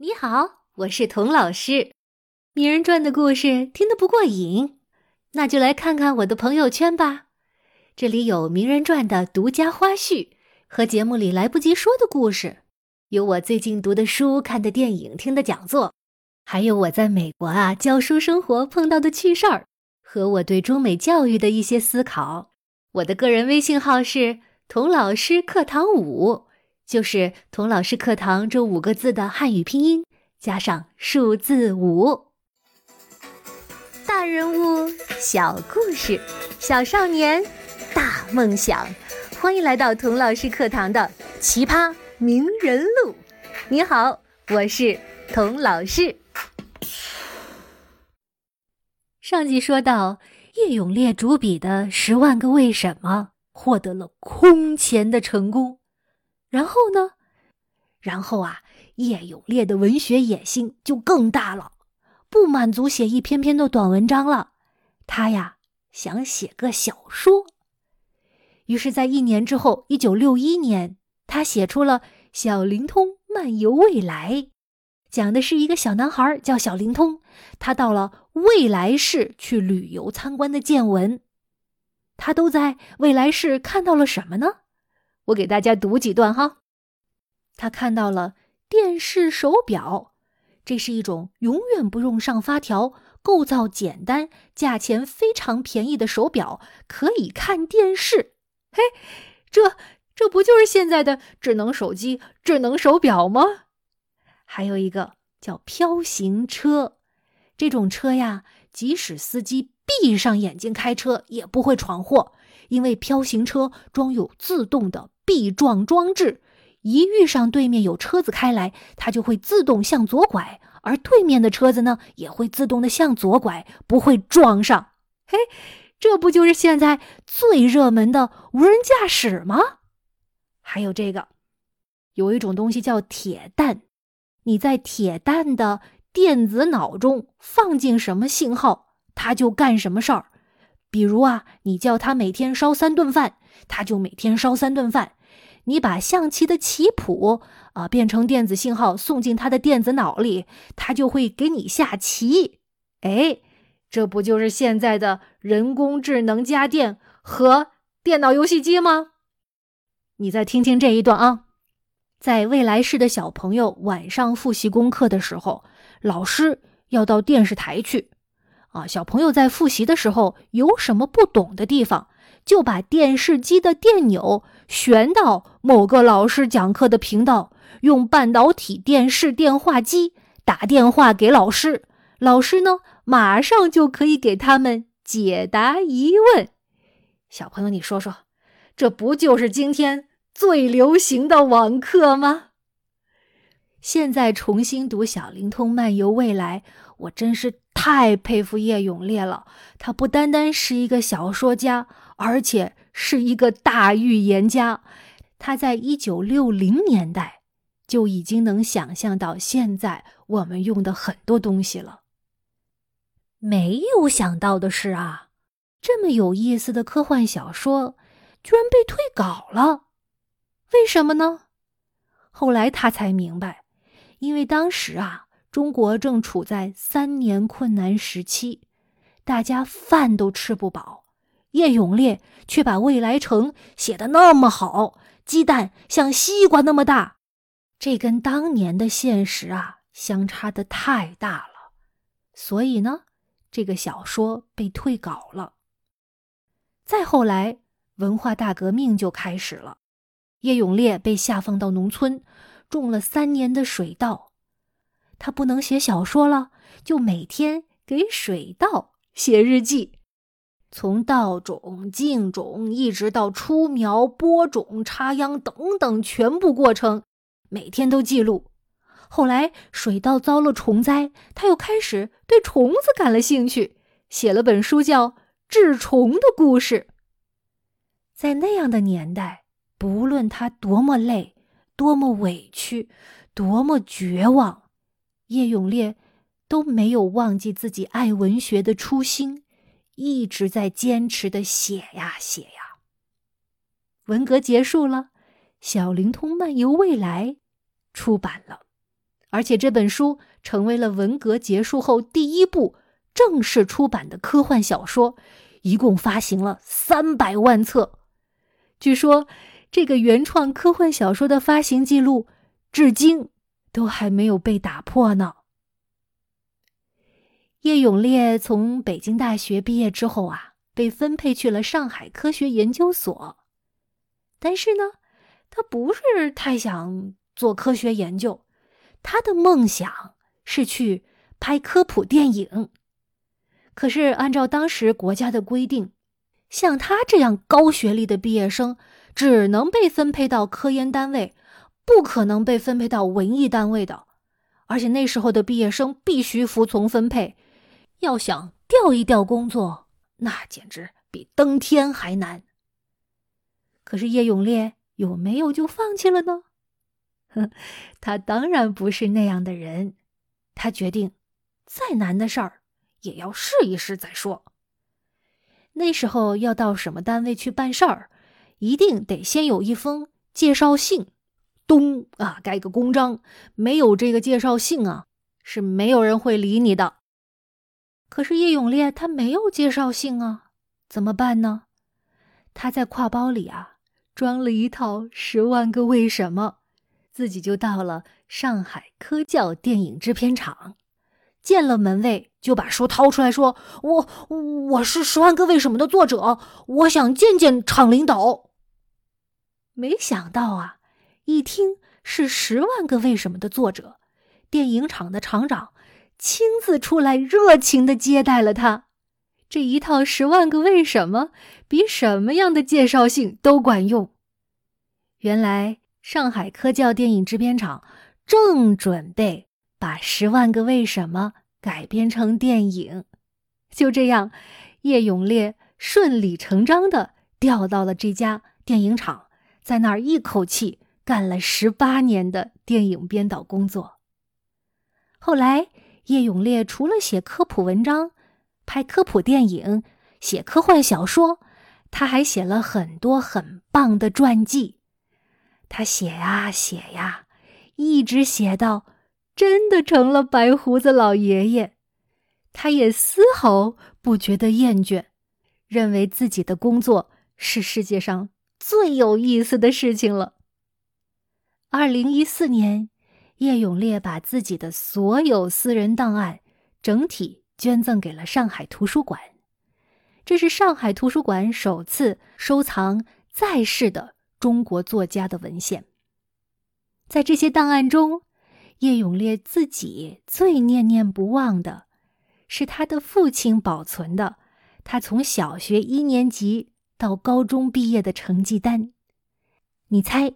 你好，我是童老师。名人传的故事听得不过瘾，那就来看看我的朋友圈吧。这里有名人传的独家花絮和节目里来不及说的故事，有我最近读的书、看的电影、听的讲座，还有我在美国啊教书生活碰到的趣事儿和我对中美教育的一些思考。我的个人微信号是童老师课堂五。就是“童老师课堂”这五个字的汉语拼音加上数字五。大人物，小故事，小少年，大梦想。欢迎来到童老师课堂的奇葩名人录。你好，我是童老师。上集说到，叶永烈主笔的《十万个为什么》获得了空前的成功。然后呢？然后啊，叶永烈的文学野心就更大了，不满足写一篇篇的短文章了，他呀想写个小说。于是，在一年之后，一九六一年，他写出了《小灵通漫游未来》，讲的是一个小男孩叫小灵通，他到了未来市去旅游参观的见闻。他都在未来市看到了什么呢？我给大家读几段哈。他看到了电视手表，这是一种永远不用上发条、构造简单、价钱非常便宜的手表，可以看电视。嘿，这这不就是现在的智能手机、智能手表吗？还有一个叫飘行车，这种车呀，即使司机闭上眼睛开车也不会闯祸，因为飘行车装有自动的。避撞装置，一遇上对面有车子开来，它就会自动向左拐，而对面的车子呢，也会自动的向左拐，不会撞上。嘿，这不就是现在最热门的无人驾驶吗？还有这个，有一种东西叫铁蛋，你在铁蛋的电子脑中放进什么信号，它就干什么事儿。比如啊，你叫它每天烧三顿饭，它就每天烧三顿饭。你把象棋的棋谱啊变成电子信号送进他的电子脑里，他就会给你下棋。哎，这不就是现在的人工智能家电和电脑游戏机吗？你再听听这一段啊，在未来式的小朋友晚上复习功课的时候，老师要到电视台去啊。小朋友在复习的时候有什么不懂的地方？就把电视机的电钮旋到某个老师讲课的频道，用半导体电视电话机打电话给老师，老师呢马上就可以给他们解答疑问。小朋友，你说说，这不就是今天最流行的网课吗？现在重新读《小灵通漫游未来》，我真是太佩服叶永烈了。他不单单是一个小说家。而且是一个大预言家，他在一九六零年代就已经能想象到现在我们用的很多东西了。没有想到的是啊，这么有意思的科幻小说居然被退稿了，为什么呢？后来他才明白，因为当时啊，中国正处在三年困难时期，大家饭都吃不饱。叶永烈却把未来城写的那么好，鸡蛋像西瓜那么大，这跟当年的现实啊相差的太大了，所以呢，这个小说被退稿了。再后来，文化大革命就开始了，叶永烈被下放到农村，种了三年的水稻，他不能写小说了，就每天给水稻写日记。从稻种、浸种，一直到出苗、播种、插秧等等全部过程，每天都记录。后来水稻遭了虫灾，他又开始对虫子感了兴趣，写了本书叫《治虫的故事》。在那样的年代，不论他多么累、多么委屈、多么绝望，叶永烈都没有忘记自己爱文学的初心。一直在坚持的写呀写呀。文革结束了，《小灵通漫游未来》出版了，而且这本书成为了文革结束后第一部正式出版的科幻小说，一共发行了三百万册。据说，这个原创科幻小说的发行记录至今都还没有被打破呢。叶永烈从北京大学毕业之后啊，被分配去了上海科学研究所，但是呢，他不是太想做科学研究。他的梦想是去拍科普电影，可是按照当时国家的规定，像他这样高学历的毕业生只能被分配到科研单位，不可能被分配到文艺单位的。而且那时候的毕业生必须服从分配，要想调一调工作，那简直比登天还难。可是叶永烈有没有就放弃了呢？他当然不是那样的人，他决定，再难的事儿也要试一试再说。那时候要到什么单位去办事儿，一定得先有一封介绍信，咚啊盖个公章。没有这个介绍信啊，是没有人会理你的。可是叶永烈他没有介绍信啊，怎么办呢？他在挎包里啊装了一套《十万个为什么》。自己就到了上海科教电影制片厂，见了门卫，就把书掏出来说：“我我是《十万个为什么》的作者，我想见见厂领导。”没想到啊，一听是《十万个为什么》的作者，电影厂的厂长亲自出来热情的接待了他。这一套《十万个为什么》比什么样的介绍信都管用。原来。上海科教电影制片厂正准备把《十万个为什么》改编成电影，就这样，叶永烈顺理成章的调到了这家电影厂，在那儿一口气干了十八年的电影编导工作。后来，叶永烈除了写科普文章、拍科普电影、写科幻小说，他还写了很多很棒的传记。他写呀写呀，一直写到真的成了白胡子老爷爷，他也丝毫不觉得厌倦，认为自己的工作是世界上最有意思的事情了。二零一四年，叶永烈把自己的所有私人档案整体捐赠给了上海图书馆，这是上海图书馆首次收藏在世的。中国作家的文献，在这些档案中，叶永烈自己最念念不忘的，是他的父亲保存的他从小学一年级到高中毕业的成绩单。你猜，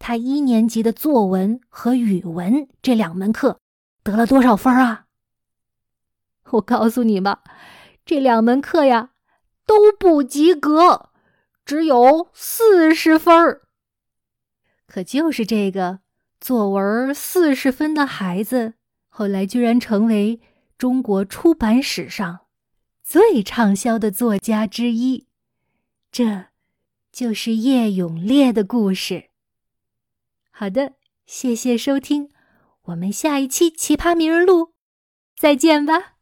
他一年级的作文和语文这两门课得了多少分啊？我告诉你吧，这两门课呀都不及格。只有四十分儿，可就是这个作文四十分的孩子，后来居然成为中国出版史上最畅销的作家之一。这，就是叶永烈的故事。好的，谢谢收听，我们下一期《奇葩名人录》再见吧。